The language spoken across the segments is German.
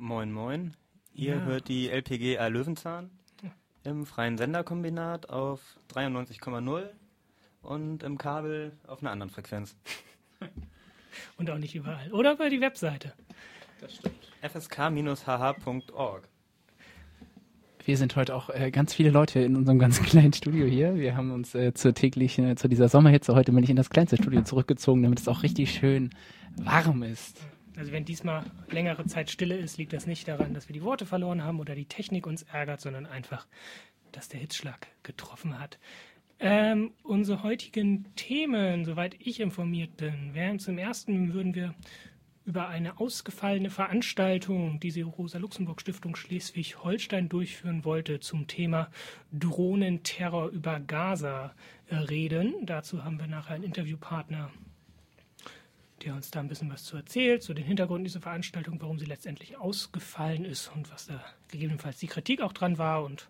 Moin Moin. Ihr ja. hört die LPGA Löwenzahn im freien Senderkombinat auf 93,0 und im Kabel auf einer anderen Frequenz. und auch nicht überall. Oder bei die Webseite. Das stimmt. fsk-hh.org. Wir sind heute auch äh, ganz viele Leute in unserem ganz kleinen Studio hier. Wir haben uns äh, zur täglichen, äh, zu dieser Sommerhitze heute bin ich in das kleinste Studio zurückgezogen, damit es auch richtig schön warm ist. Also wenn diesmal längere Zeit Stille ist, liegt das nicht daran, dass wir die Worte verloren haben oder die Technik uns ärgert, sondern einfach, dass der Hitzschlag getroffen hat. Ähm, unsere heutigen Themen, soweit ich informiert bin, wären zum ersten würden wir über eine ausgefallene Veranstaltung, die die Rosa-Luxemburg-Stiftung Schleswig-Holstein durchführen wollte, zum Thema Drohnenterror über Gaza äh, reden. Dazu haben wir nachher einen Interviewpartner, der uns da ein bisschen was zu erzählt, zu den Hintergründen dieser Veranstaltung, warum sie letztendlich ausgefallen ist und was da gegebenenfalls die Kritik auch dran war. Und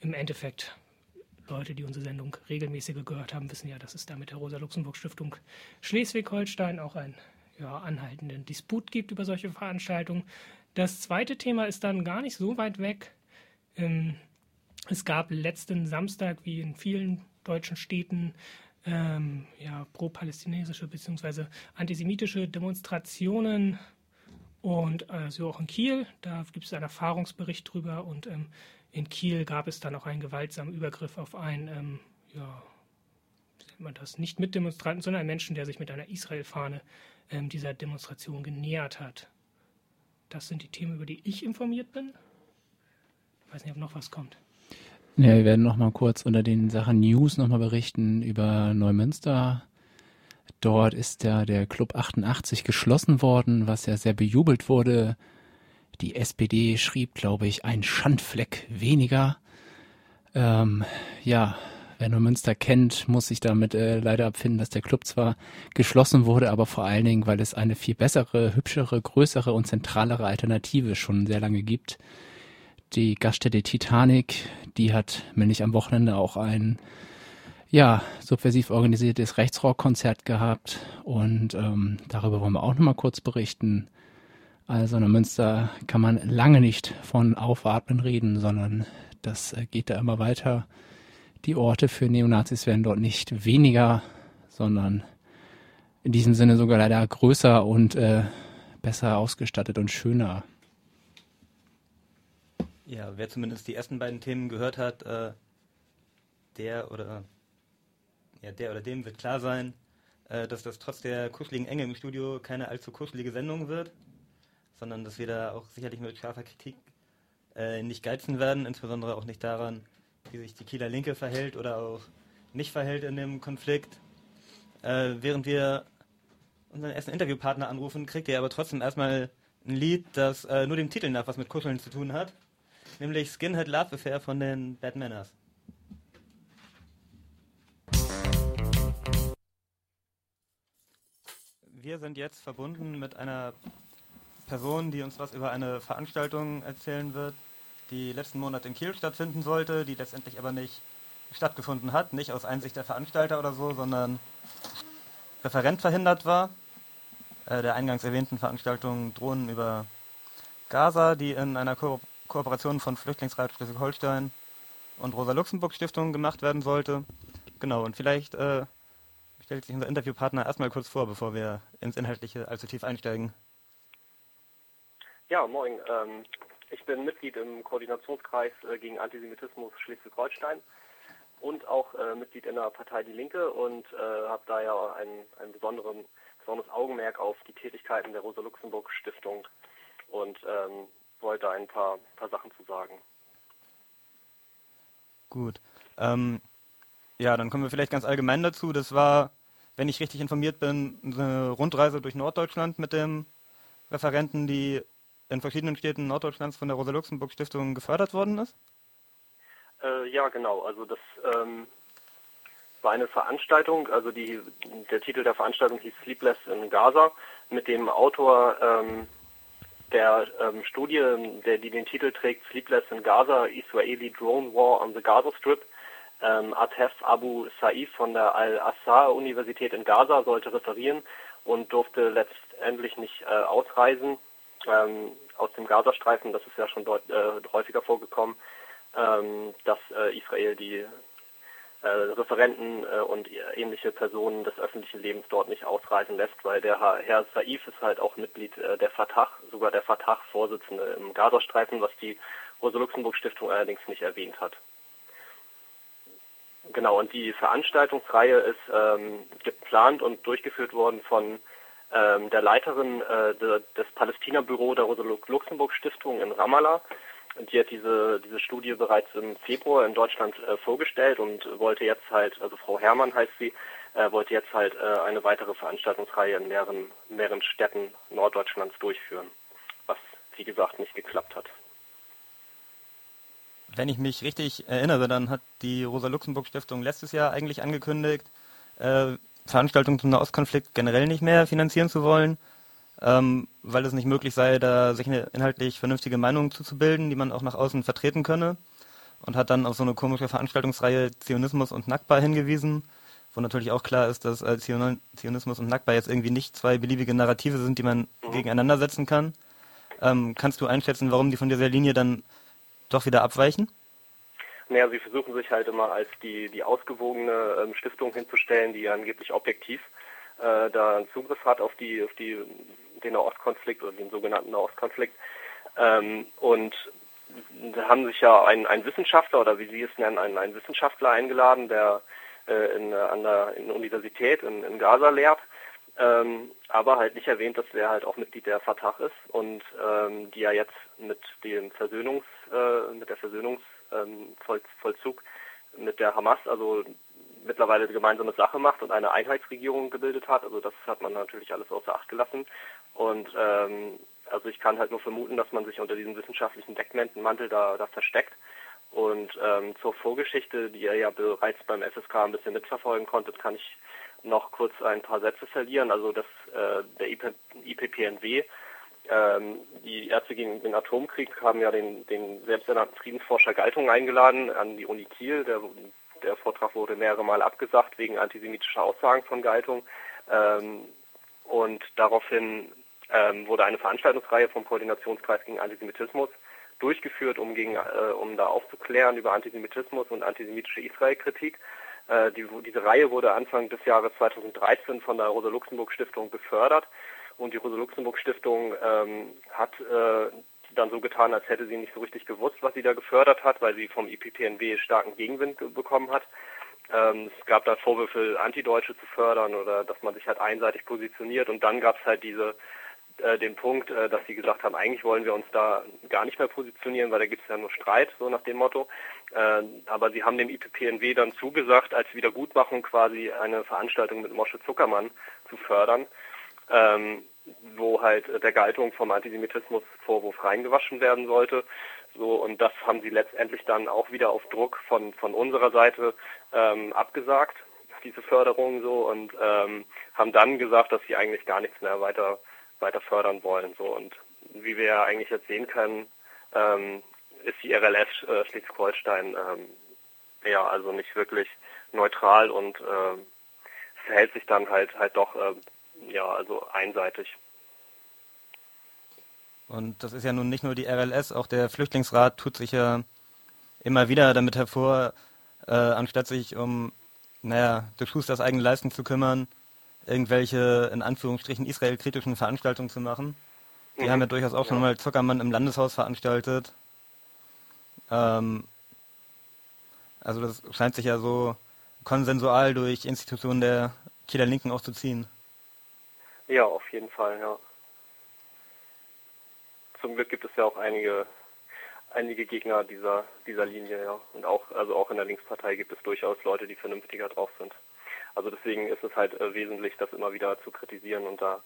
im Endeffekt, Leute, die unsere Sendung regelmäßig gehört haben, wissen ja, dass es da mit der Rosa-Luxemburg-Stiftung Schleswig-Holstein auch ein ja, anhaltenden Disput gibt über solche Veranstaltungen. Das zweite Thema ist dann gar nicht so weit weg. Ähm, es gab letzten Samstag, wie in vielen deutschen Städten, ähm, ja, pro-palästinensische bzw. antisemitische Demonstrationen und äh, auch in Kiel. Da gibt es einen Erfahrungsbericht drüber und ähm, in Kiel gab es dann auch einen gewaltsamen Übergriff auf einen, ähm, ja, nennt man das, nicht mit Demonstranten, sondern einen Menschen, der sich mit einer Israel-Fahne ähm, dieser Demonstration genähert hat. Das sind die Themen, über die ich informiert bin. Ich weiß nicht, ob noch was kommt. Ja, wir werden noch mal kurz unter den Sachen News noch mal berichten über Neumünster. Dort ist ja der Club 88 geschlossen worden, was ja sehr bejubelt wurde. Die SPD schrieb, glaube ich, ein Schandfleck weniger. Ähm, ja, Wer nur Münster kennt, muss sich damit äh, leider abfinden, dass der Club zwar geschlossen wurde, aber vor allen Dingen, weil es eine viel bessere, hübschere, größere und zentralere Alternative schon sehr lange gibt. Die Gaststätte Titanic, die hat nämlich am Wochenende auch ein ja, subversiv organisiertes Rechtsrockkonzert gehabt und ähm, darüber wollen wir auch nochmal kurz berichten. Also in Münster kann man lange nicht von Aufatmen reden, sondern das äh, geht da immer weiter die Orte für Neonazis werden dort nicht weniger, sondern in diesem Sinne sogar leider größer und äh, besser ausgestattet und schöner. Ja, wer zumindest die ersten beiden Themen gehört hat, äh, der oder ja, der oder dem wird klar sein, äh, dass das trotz der kuscheligen Enge im Studio keine allzu kuschelige Sendung wird, sondern dass wir da auch sicherlich mit scharfer Kritik äh, nicht geizen werden, insbesondere auch nicht daran, wie sich die Kieler Linke verhält oder auch nicht verhält in dem Konflikt. Äh, während wir unseren ersten Interviewpartner anrufen, kriegt ihr aber trotzdem erstmal ein Lied, das äh, nur dem Titel nach was mit Kuscheln zu tun hat, nämlich Skinhead Love Affair von den Bad Manners. Wir sind jetzt verbunden mit einer Person, die uns was über eine Veranstaltung erzählen wird, die letzten Monat in Kiel stattfinden sollte, die letztendlich aber nicht stattgefunden hat, nicht aus Einsicht der Veranstalter oder so, sondern Referent verhindert war. Äh, der eingangs erwähnten Veranstaltung Drohnen über Gaza, die in einer Ko Kooperation von Flüchtlingsrat Schleswig-Holstein und Rosa-Luxemburg-Stiftung gemacht werden sollte. Genau, und vielleicht äh, stellt sich unser Interviewpartner erstmal kurz vor, bevor wir ins Inhaltliche allzu tief einsteigen. Ja, moin. Ähm, ich bin Mitglied im Koordinationskreis äh, gegen Antisemitismus Schleswig-Holstein und auch äh, Mitglied in der Partei Die Linke und äh, habe da ja ein, ein besonderes Augenmerk auf die Tätigkeiten der Rosa-Luxemburg-Stiftung und ähm, wollte ein paar, paar Sachen zu sagen. Gut. Ähm, ja, dann kommen wir vielleicht ganz allgemein dazu. Das war, wenn ich richtig informiert bin, eine Rundreise durch Norddeutschland mit dem Referenten, die in verschiedenen Städten Norddeutschlands von der Rosa-Luxemburg-Stiftung gefördert worden ist? Äh, ja, genau. Also das ähm, war eine Veranstaltung, also die, der Titel der Veranstaltung hieß Sleepless in Gaza, mit dem Autor ähm, der ähm, Studie, der, die den Titel trägt, Sleepless in Gaza, Israeli Drone War on the Gaza Strip, ähm, Atef Abu Saif von der Al-Assar-Universität in Gaza sollte referieren und durfte letztendlich nicht äh, ausreisen ähm, aus dem Gazastreifen, das ist ja schon dort äh, häufiger vorgekommen, ähm, dass äh, Israel die Referenten äh, und ähnliche Personen des öffentlichen Lebens dort nicht ausreisen lässt, weil der Herr Saif ist halt auch Mitglied äh, der Fatah, sogar der Fatah-Vorsitzende im Gazastreifen, was die Rosa-Luxemburg-Stiftung allerdings nicht erwähnt hat. Genau, und die Veranstaltungsreihe ist ähm, geplant und durchgeführt worden von ähm, der Leiterin äh, de, des Palästina-Büro der Rosa-Luxemburg-Stiftung in Ramallah. Die hat diese, diese Studie bereits im Februar in Deutschland äh, vorgestellt und wollte jetzt halt, also Frau Herrmann heißt sie, äh, wollte jetzt halt äh, eine weitere Veranstaltungsreihe in mehreren, mehreren Städten Norddeutschlands durchführen, was wie gesagt nicht geklappt hat. Wenn ich mich richtig erinnere, dann hat die Rosa-Luxemburg-Stiftung letztes Jahr eigentlich angekündigt, äh, Veranstaltungen zum Nahostkonflikt generell nicht mehr finanzieren zu wollen, ähm, weil es nicht möglich sei, da sich eine inhaltlich vernünftige Meinung zuzubilden, die man auch nach außen vertreten könne. Und hat dann auf so eine komische Veranstaltungsreihe Zionismus und Nakba hingewiesen, wo natürlich auch klar ist, dass äh, Zionismus und Nakba jetzt irgendwie nicht zwei beliebige Narrative sind, die man mhm. gegeneinander setzen kann. Ähm, kannst du einschätzen, warum die von dieser Linie dann doch wieder abweichen? Naja, sie versuchen sich halt immer als die, die ausgewogene ähm, Stiftung hinzustellen, die angeblich objektiv äh, da einen Zugriff hat auf die, auf die, den Nahostkonflikt oder den sogenannten Nahostkonflikt. Ähm, und da haben sich ja ein, ein Wissenschaftler oder wie Sie es nennen, ein, ein Wissenschaftler eingeladen, der äh, in, an der in Universität in, in Gaza lehrt, ähm, aber halt nicht erwähnt, dass er halt auch Mitglied der Fatah ist und ähm, die ja jetzt mit dem Versöhnungs, äh, mit der Versöhnungsvollzug ähm, mit der Hamas, also mittlerweile gemeinsame Sache macht und eine Einheitsregierung gebildet hat. Also das hat man natürlich alles außer Acht gelassen. Und ähm, also ich kann halt nur vermuten, dass man sich unter diesem wissenschaftlichen Deckmantel da, da versteckt. Und ähm, zur Vorgeschichte, die ihr ja bereits beim FSK ein bisschen mitverfolgen konntet, kann ich noch kurz ein paar Sätze verlieren. Also dass äh, der IP, IPPNW, ähm, die Ärzte gegen den Atomkrieg, haben ja den, den selbsternannten Friedensforscher Galtung eingeladen an die Uni Kiel. Der, der Vortrag wurde mehrere Mal abgesagt wegen antisemitischer Aussagen von Galtung. Ähm, und daraufhin ähm, wurde eine Veranstaltungsreihe vom Koordinationskreis gegen Antisemitismus durchgeführt, um, gegen, äh, um da aufzuklären über Antisemitismus und antisemitische Israel-Kritik. Äh, die, diese Reihe wurde Anfang des Jahres 2013 von der Rosa-Luxemburg-Stiftung gefördert und die Rosa-Luxemburg-Stiftung ähm, hat äh, dann so getan, als hätte sie nicht so richtig gewusst, was sie da gefördert hat, weil sie vom IPPNW starken Gegenwind bekommen hat. Ähm, es gab da Vorwürfe, Antideutsche zu fördern oder dass man sich halt einseitig positioniert und dann gab es halt diese äh, den Punkt, äh, dass sie gesagt haben, eigentlich wollen wir uns da gar nicht mehr positionieren, weil da gibt es ja nur Streit, so nach dem Motto. Äh, aber sie haben dem IPPNW dann zugesagt, als Wiedergutmachung quasi eine Veranstaltung mit Mosche Zuckermann zu fördern, ähm, wo halt der Galtung vom Antisemitismusvorwurf reingewaschen werden sollte. So, und das haben sie letztendlich dann auch wieder auf Druck von, von unserer Seite ähm, abgesagt, diese Förderung so, und ähm, haben dann gesagt, dass sie eigentlich gar nichts mehr weiter weiter fördern wollen. So und wie wir ja eigentlich jetzt sehen können, ähm, ist die RLS äh, Schleswig-Holstein ähm, ja also nicht wirklich neutral und äh, verhält sich dann halt halt doch äh, ja also einseitig. Und das ist ja nun nicht nur die RLS, auch der Flüchtlingsrat tut sich ja immer wieder damit hervor, äh, anstatt sich um, naja, des Schusters eigene Leistung zu kümmern, irgendwelche, in Anführungsstrichen, israelkritischen Veranstaltungen zu machen. Die mhm. haben ja durchaus auch ja. schon mal Zuckermann im Landeshaus veranstaltet. Ähm, also das scheint sich ja so konsensual durch Institutionen der Kieler Linken auch zu ziehen. Ja, auf jeden Fall, ja. Zum Glück gibt es ja auch einige einige Gegner dieser dieser Linie, ja. Und auch also auch in der Linkspartei gibt es durchaus Leute, die vernünftiger drauf sind. Also deswegen ist es halt äh, wesentlich, das immer wieder zu kritisieren und da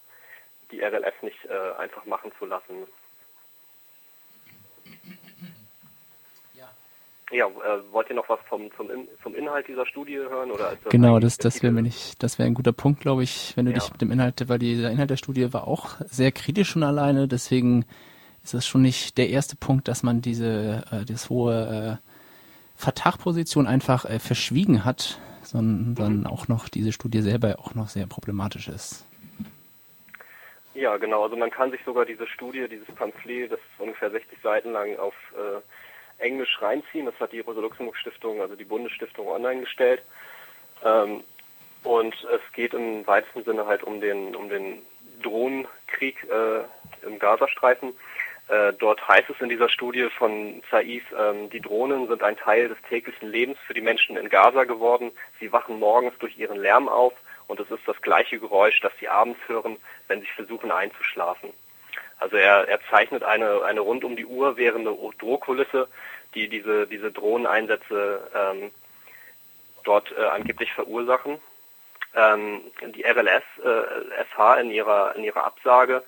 die RLS nicht äh, einfach machen zu lassen. Ja, äh, wollt ihr noch was vom, zum, In zum Inhalt dieser Studie hören? Oder das genau, das, das wäre nicht, das wäre ein guter Punkt, glaube ich, wenn du ja. dich mit dem Inhalt, weil dieser Inhalt der Studie war auch sehr kritisch schon alleine, deswegen ist das schon nicht der erste Punkt, dass man diese, äh, das hohe äh, Vertagposition einfach äh, verschwiegen hat sondern dann auch noch diese Studie selber auch noch sehr problematisch ist. Ja, genau. Also man kann sich sogar diese Studie, dieses Pamphlet, das ist ungefähr 60 Seiten lang auf äh, Englisch reinziehen. Das hat die Rosa-Luxemburg-Stiftung, also die Bundesstiftung, online gestellt. Ähm, und es geht im weitesten Sinne halt um den, um den Drohnenkrieg äh, im Gazastreifen. Äh, dort heißt es in dieser Studie von Saif, ähm, die Drohnen sind ein Teil des täglichen Lebens für die Menschen in Gaza geworden. Sie wachen morgens durch ihren Lärm auf und es ist das gleiche Geräusch, das sie abends hören, wenn sie versuchen einzuschlafen. Also er, er zeichnet eine, eine rund um die Uhr währende Drohkulisse, die diese, diese Drohneneinsätze ähm, dort äh, angeblich verursachen. Ähm, die RLS, äh, SH in ihrer, in ihrer Absage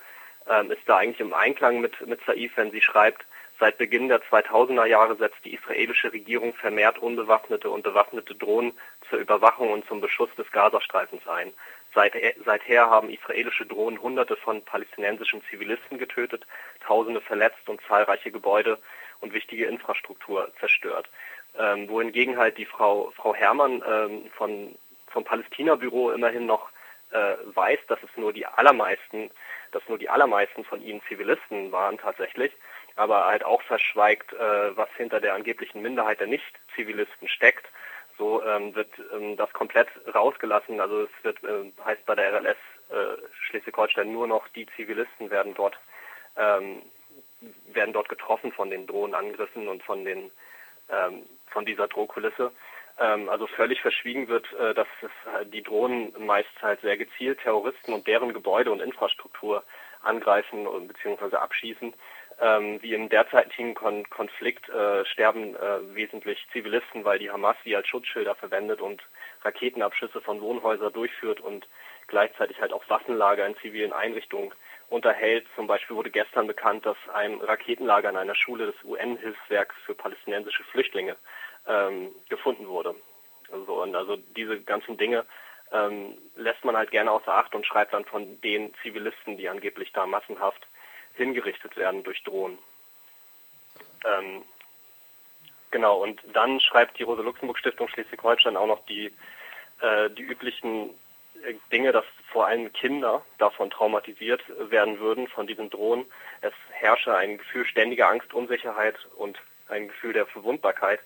ähm, ist da eigentlich im Einklang mit, mit Saif, wenn sie schreibt, seit Beginn der 2000er Jahre setzt die israelische Regierung vermehrt unbewaffnete und bewaffnete Drohnen zur Überwachung und zum Beschuss des Gazastreifens ein. Seit, seither haben israelische Drohnen Hunderte von palästinensischen Zivilisten getötet, Tausende verletzt und zahlreiche Gebäude und wichtige Infrastruktur zerstört. Ähm, wohingegen halt die Frau, Frau Herrmann ähm, von vom Palästina-Büro immerhin noch äh, weiß, dass es nur die allermeisten, dass nur die allermeisten von ihnen Zivilisten waren tatsächlich, aber halt auch verschweigt, äh, was hinter der angeblichen Minderheit der Nicht-Zivilisten steckt. So ähm, wird ähm, das komplett rausgelassen. Also es wird äh, heißt bei der RLS äh, Schleswig-Holstein nur noch die Zivilisten werden dort ähm, werden dort getroffen von den Drohnenangriffen und von den ähm, von dieser Drohkulisse. Ähm, also völlig verschwiegen wird, äh, dass es, äh, die Drohnen meist halt sehr gezielt Terroristen und deren Gebäude und Infrastruktur angreifen bzw. abschießen. Ähm, wie im derzeitigen Kon Konflikt äh, sterben äh, wesentlich Zivilisten, weil die Hamas sie als Schutzschilder verwendet und Raketenabschüsse von Wohnhäusern durchführt und gleichzeitig halt auch Waffenlager in zivilen Einrichtungen unterhält. Zum Beispiel wurde gestern bekannt, dass ein Raketenlager in einer Schule des UN-Hilfswerks für palästinensische Flüchtlinge ähm, gefunden wurde. Also, und also diese ganzen Dinge ähm, lässt man halt gerne außer Acht und schreibt dann von den Zivilisten, die angeblich da massenhaft hingerichtet werden durch Drohnen. Ähm, genau, und dann schreibt die Rosa-Luxemburg-Stiftung Schleswig-Holstein auch noch die, äh, die üblichen Dinge, dass vor allem Kinder davon traumatisiert werden würden, von diesen Drohnen. Es herrsche ein Gefühl ständiger Angst, Unsicherheit und ein Gefühl der Verwundbarkeit.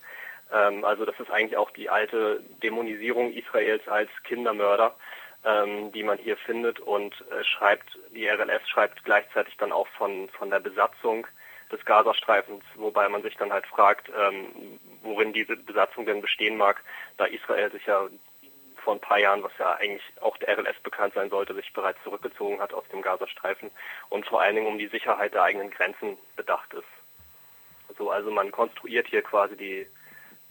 Ähm, also das ist eigentlich auch die alte Dämonisierung Israels als Kindermörder, ähm, die man hier findet und äh, schreibt, die RLS schreibt gleichzeitig dann auch von, von der Besatzung des Gazastreifens, wobei man sich dann halt fragt, ähm, worin diese Besatzung denn bestehen mag, da Israel sich ja vor ein paar Jahren, was ja eigentlich auch der RLS bekannt sein sollte, sich bereits zurückgezogen hat aus dem Gazastreifen und vor allen Dingen um die Sicherheit der eigenen Grenzen bedacht ist. So, also man konstruiert hier quasi die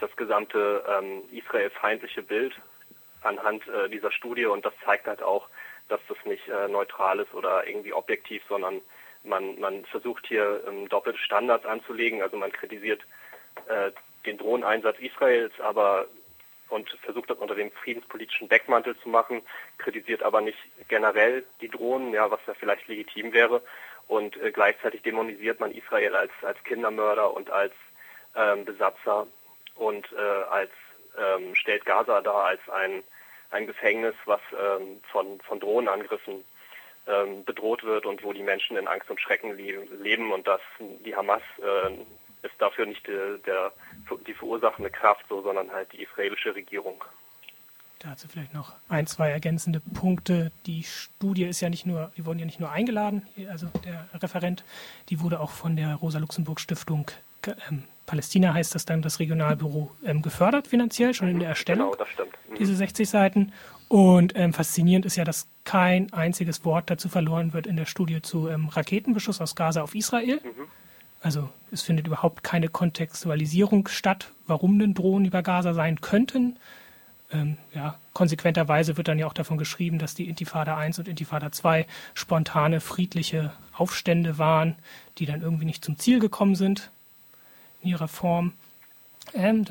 das gesamte ähm, israelfeindliche Bild anhand äh, dieser Studie und das zeigt halt auch, dass das nicht äh, neutral ist oder irgendwie objektiv, sondern man, man versucht hier ähm, doppelte Standards anzulegen. Also man kritisiert äh, den Drohneneinsatz Israels, aber und versucht das unter dem friedenspolitischen Deckmantel zu machen, kritisiert aber nicht generell die Drohnen, ja, was ja vielleicht legitim wäre. Und äh, gleichzeitig dämonisiert man Israel als, als Kindermörder und als ähm, Besatzer und äh, als ähm, stellt Gaza da als ein, ein Gefängnis, was ähm, von, von Drohnenangriffen ähm, bedroht wird und wo die Menschen in Angst und Schrecken leben und dass die Hamas äh, ist dafür nicht der, der, die verursachende Kraft, so, sondern halt die israelische Regierung. Dazu vielleicht noch ein, zwei ergänzende Punkte. Die Studie ist ja nicht nur, die wurden ja nicht nur eingeladen, also der Referent, die wurde auch von der Rosa-Luxemburg-Stiftung ähm, Palästina heißt das dann das Regionalbüro ähm, gefördert finanziell, schon in der Erstellung. Genau, das stimmt. Mhm. Diese 60 Seiten. Und ähm, faszinierend ist ja, dass kein einziges Wort dazu verloren wird in der Studie zu ähm, Raketenbeschuss aus Gaza auf Israel. Mhm. Also es findet überhaupt keine Kontextualisierung statt, warum denn Drohnen über Gaza sein könnten. Ähm, ja, konsequenterweise wird dann ja auch davon geschrieben, dass die Intifada 1 und Intifada 2 spontane friedliche Aufstände waren, die dann irgendwie nicht zum Ziel gekommen sind in ihrer Form. Ähm,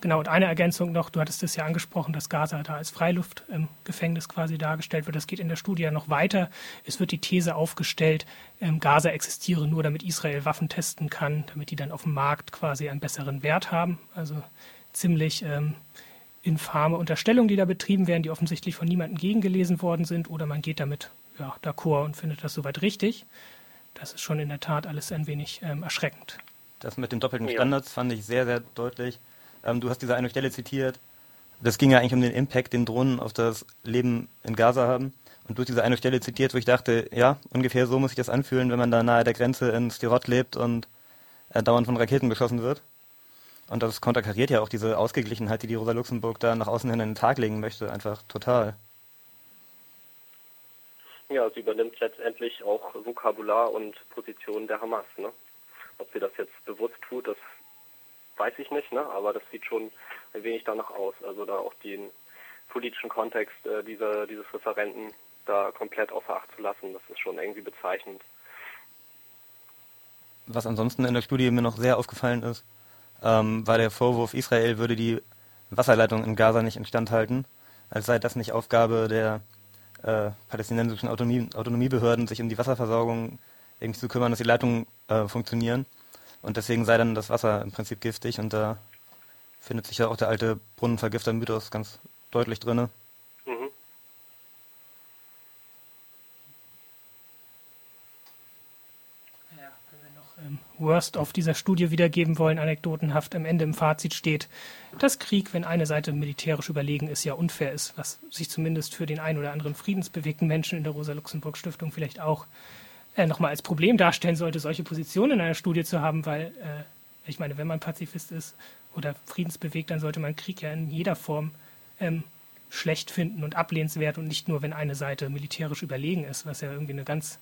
genau, und eine Ergänzung noch, du hattest es ja angesprochen, dass Gaza da als Freiluftgefängnis ähm, quasi dargestellt wird. Das geht in der Studie ja noch weiter. Es wird die These aufgestellt, ähm, Gaza existiere nur, damit Israel Waffen testen kann, damit die dann auf dem Markt quasi einen besseren Wert haben. Also ziemlich ähm, infame Unterstellungen, die da betrieben werden, die offensichtlich von niemandem gegengelesen worden sind, oder man geht damit ja, d'accord und findet das soweit richtig. Das ist schon in der Tat alles ein wenig ähm, erschreckend. Das mit den doppelten Standards fand ich sehr, sehr deutlich. Ähm, du hast diese eine Stelle zitiert. Das ging ja eigentlich um den Impact, den Drohnen auf das Leben in Gaza haben. Und du hast diese eine Stelle zitiert, wo ich dachte, ja, ungefähr so muss sich das anfühlen, wenn man da nahe der Grenze in Stirot lebt und äh, dauernd von Raketen beschossen wird. Und das konterkariert ja auch diese Ausgeglichenheit, die die Rosa Luxemburg da nach außen hin in den Tag legen möchte, einfach total. Ja, sie übernimmt letztendlich auch Vokabular und Position der Hamas. Ne? Ob sie das jetzt bewusst tut, das weiß ich nicht, ne? aber das sieht schon ein wenig danach aus. Also da auch den politischen Kontext äh, dieser, dieses Referenten da komplett außer Acht zu lassen, das ist schon irgendwie bezeichnend. Was ansonsten in der Studie mir noch sehr aufgefallen ist, ähm, war der Vorwurf, Israel würde die Wasserleitung in Gaza nicht instand halten, als sei das nicht Aufgabe der äh, palästinensischen Autonomie, Autonomiebehörden, sich um die Wasserversorgung irgendwie zu kümmern, dass die Leitungen äh, funktionieren. Und deswegen sei dann das Wasser im Prinzip giftig und da findet sich ja auch der alte Brunnenvergifter-Mythos ganz deutlich drin. Mhm. Ähm, Worst auf dieser Studie wiedergeben wollen, anekdotenhaft am Ende im Fazit steht, dass Krieg, wenn eine Seite militärisch überlegen ist, ja unfair ist, was sich zumindest für den ein oder anderen friedensbewegten Menschen in der Rosa-Luxemburg-Stiftung vielleicht auch äh, nochmal als Problem darstellen sollte, solche Positionen in einer Studie zu haben, weil äh, ich meine, wenn man Pazifist ist oder friedensbewegt, dann sollte man Krieg ja in jeder Form ähm, schlecht finden und ablehnenswert und nicht nur, wenn eine Seite militärisch überlegen ist, was ja irgendwie eine ganz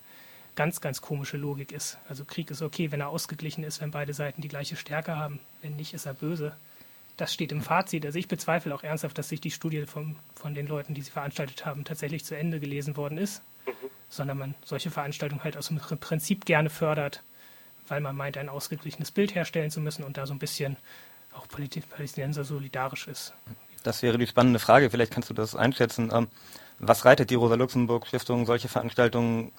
ganz, ganz komische Logik ist. Also Krieg ist okay, wenn er ausgeglichen ist, wenn beide Seiten die gleiche Stärke haben. Wenn nicht, ist er böse. Das steht im Fazit. Also ich bezweifle auch ernsthaft, dass sich die Studie vom, von den Leuten, die sie veranstaltet haben, tatsächlich zu Ende gelesen worden ist, mhm. Sondern man solche Veranstaltungen halt aus dem Prinzip gerne fördert, weil man meint, ein ausgeglichenes Bild herstellen zu müssen und da so ein bisschen auch Palästinenser solidarisch ist. Das wäre die spannende Frage. Vielleicht kannst du das einschätzen. Ähm, was reitet die Rosa-Luxemburg-Stiftung solche Veranstaltungen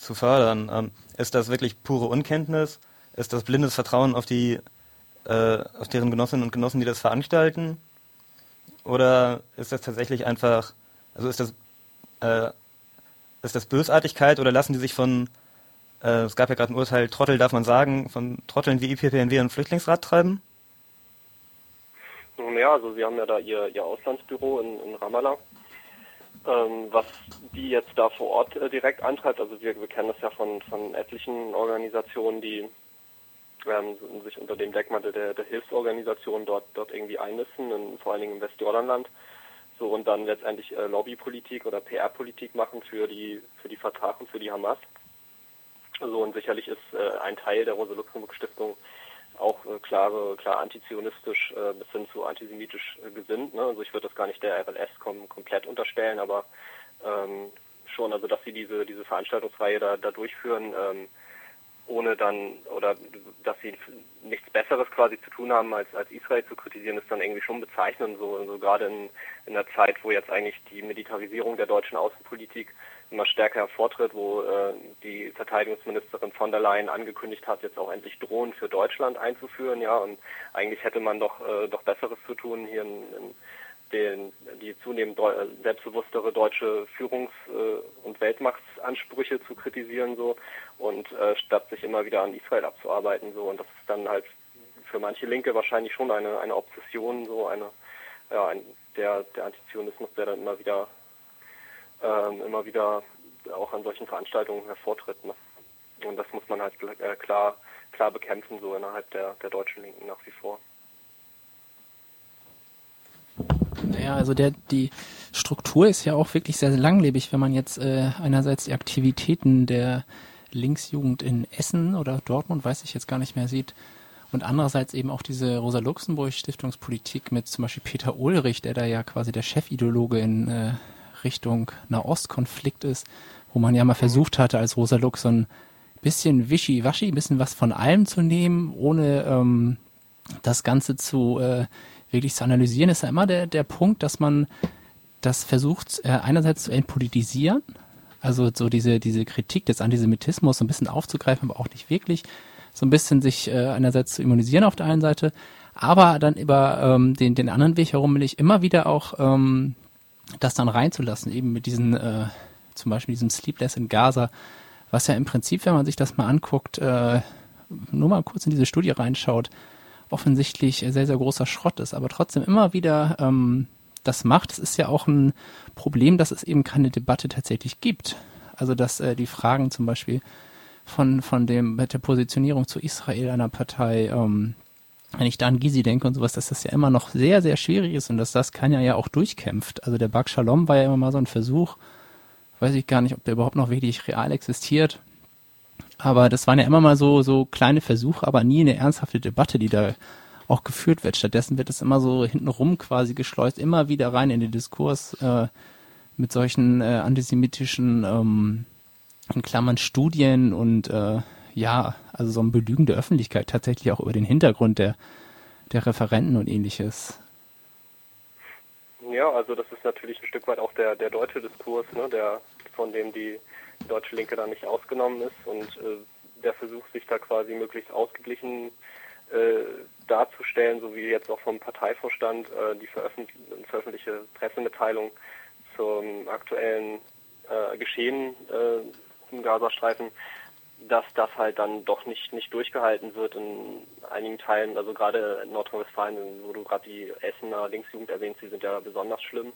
zu fördern. Ähm, ist das wirklich pure Unkenntnis? Ist das blindes Vertrauen auf die, äh, auf deren Genossinnen und Genossen, die das veranstalten? Oder ist das tatsächlich einfach, also ist das, äh, ist das Bösartigkeit oder lassen die sich von, äh, es gab ja gerade ein Urteil, Trottel darf man sagen, von Trotteln wie IPPNW und Flüchtlingsrat treiben? Ja, also sie haben ja da ihr, ihr Auslandsbüro in, in Ramallah ähm, was die jetzt da vor Ort äh, direkt antreibt, also wir, wir kennen das ja von, von etlichen Organisationen, die ähm, sich unter dem Deckmantel der, der Hilfsorganisation dort, dort irgendwie einnisten, in, vor allen Dingen im Westjordanland. So und dann letztendlich äh, Lobbypolitik oder PR-Politik machen für die für die Fatah und für die Hamas. So und sicherlich ist äh, ein Teil der Rosa Luxemburg Stiftung auch äh, klare, klar antizionistisch äh, bis hin zu antisemitisch äh, gesinnt. Ne? Also ich würde das gar nicht der RLS kom komplett unterstellen, aber ähm, schon, also dass sie diese diese Veranstaltungsreihe da, da durchführen, ähm, ohne dann oder dass sie nichts Besseres quasi zu tun haben, als, als Israel zu kritisieren, ist dann irgendwie schon bezeichnend. So, also gerade in, in der Zeit, wo jetzt eigentlich die Militarisierung der deutschen Außenpolitik immer stärker hervortritt, wo äh, die Verteidigungsministerin von der Leyen angekündigt hat, jetzt auch endlich Drohnen für Deutschland einzuführen, ja, und eigentlich hätte man doch äh, doch Besseres zu tun, hier in, in den, die zunehmend äh, selbstbewusstere deutsche Führungs- äh, und Weltmachtsansprüche zu kritisieren so und äh, statt sich immer wieder an Israel abzuarbeiten so und das ist dann halt für manche Linke wahrscheinlich schon eine eine Obsession so eine ja ein, der der Antizionismus der dann immer wieder ähm, immer wieder auch an solchen Veranstaltungen hervortritt. Ne? Und das muss man halt äh, klar, klar bekämpfen, so innerhalb der, der deutschen Linken nach wie vor. Naja, also der, die Struktur ist ja auch wirklich sehr, sehr langlebig, wenn man jetzt äh, einerseits die Aktivitäten der Linksjugend in Essen oder Dortmund, weiß ich jetzt gar nicht mehr, sieht, und andererseits eben auch diese Rosa-Luxemburg-Stiftungspolitik mit zum Beispiel Peter Ulrich, der da ja quasi der Chefideologe in äh, Richtung Nahostkonflikt ist, wo man ja mal versucht hatte, als Rosa Lux so ein bisschen wischi-waschi, ein bisschen was von allem zu nehmen, ohne ähm, das Ganze zu äh, wirklich zu analysieren, ist ja immer der, der Punkt, dass man das versucht, äh, einerseits zu entpolitisieren, also so diese, diese Kritik des Antisemitismus so ein bisschen aufzugreifen, aber auch nicht wirklich, so ein bisschen sich äh, einerseits zu immunisieren auf der einen Seite, aber dann über ähm, den, den anderen Weg herum will ich immer wieder auch ähm, das dann reinzulassen, eben mit diesen, äh, zum Beispiel diesem Sleepless in Gaza, was ja im Prinzip, wenn man sich das mal anguckt, äh, nur mal kurz in diese Studie reinschaut, offensichtlich sehr, sehr großer Schrott ist, aber trotzdem immer wieder ähm, das macht. Es ist ja auch ein Problem, dass es eben keine Debatte tatsächlich gibt. Also dass äh, die Fragen zum Beispiel von, von dem, mit der Positionierung zu Israel einer Partei, ähm, wenn ich da an Gysi denke und sowas, dass das ja immer noch sehr, sehr schwierig ist und dass das Kanya ja auch durchkämpft. Also der Bag Shalom war ja immer mal so ein Versuch, weiß ich gar nicht, ob der überhaupt noch wirklich real existiert. Aber das waren ja immer mal so, so kleine Versuche, aber nie eine ernsthafte Debatte, die da auch geführt wird. Stattdessen wird es immer so hintenrum quasi geschleust, immer wieder rein in den Diskurs äh, mit solchen äh, antisemitischen, ähm, in Klammern, Studien und äh, ja, also so ein Belügen der Öffentlichkeit tatsächlich auch über den Hintergrund der, der Referenten und ähnliches. Ja, also das ist natürlich ein Stück weit auch der, der deutsche Diskurs, ne, der, von dem die deutsche Linke da nicht ausgenommen ist und äh, der Versuch, sich da quasi möglichst ausgeglichen äh, darzustellen, so wie jetzt auch vom Parteivorstand äh, die veröffentlich veröffentlichte Pressemitteilung zum aktuellen äh, Geschehen äh, im Gazastreifen dass das halt dann doch nicht nicht durchgehalten wird in einigen Teilen, also gerade in Nordrhein-Westfalen, wo du gerade die Essener Linksjugend erwähnst, die sind ja besonders schlimm.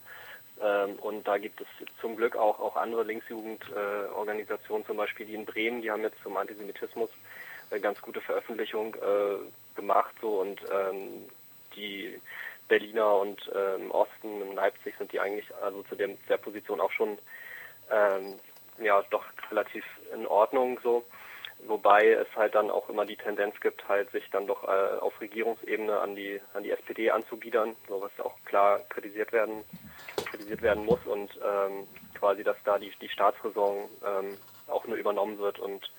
Ähm, und da gibt es zum Glück auch auch andere Linksjugendorganisationen, äh, zum Beispiel die in Bremen, die haben jetzt zum Antisemitismus eine ganz gute Veröffentlichung äh, gemacht so und ähm, die Berliner und im Osten, in Leipzig sind die eigentlich also zu der, der Position auch schon ähm, ja doch relativ in Ordnung so. Wobei es halt dann auch immer die Tendenz gibt, halt sich dann doch äh, auf Regierungsebene an die an die SPD anzubiedern, so was auch klar kritisiert werden kritisiert werden muss und ähm, quasi, dass da die die Staatsräson ähm, auch nur übernommen wird und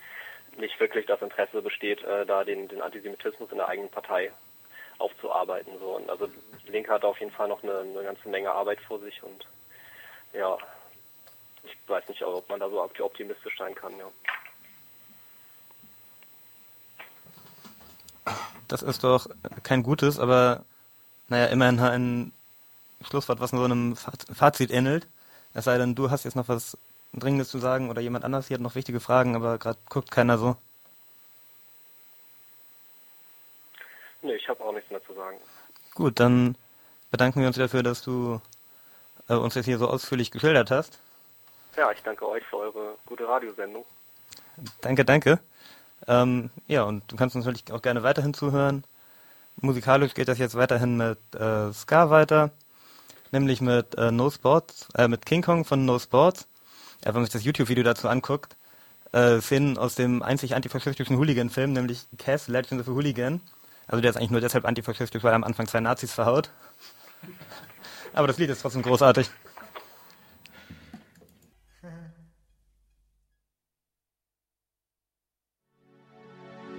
nicht wirklich das Interesse besteht, äh, da den den Antisemitismus in der eigenen Partei aufzuarbeiten. So und also die Linke hat auf jeden Fall noch eine, eine ganze Menge Arbeit vor sich und ja, ich weiß nicht, ob man da so optimistisch sein kann, ja. Das ist doch kein gutes, aber naja, immerhin ein Schlusswort, was in so einem Fazit ähnelt. Es sei denn, du hast jetzt noch was Dringendes zu sagen oder jemand anders hier hat noch wichtige Fragen, aber gerade guckt keiner so. Nee, ich habe auch nichts mehr zu sagen. Gut, dann bedanken wir uns dafür, dass du äh, uns jetzt hier so ausführlich geschildert hast. Ja, ich danke euch für eure gute Radiosendung. Danke, danke. Ähm, ja, und du kannst uns natürlich auch gerne weiterhin zuhören. Musikalisch geht das jetzt weiterhin mit äh, Ska weiter, nämlich mit äh, No Sports, äh, mit King Kong von No Sports. Ja, wenn man sich das YouTube-Video dazu anguckt, äh, Szenen aus dem einzig antifaschistischen Hooligan-Film, nämlich Cass, Legend of a Hooligan. Also der ist eigentlich nur deshalb antifaschistisch, weil er am Anfang zwei Nazis verhaut. Aber das Lied ist trotzdem großartig.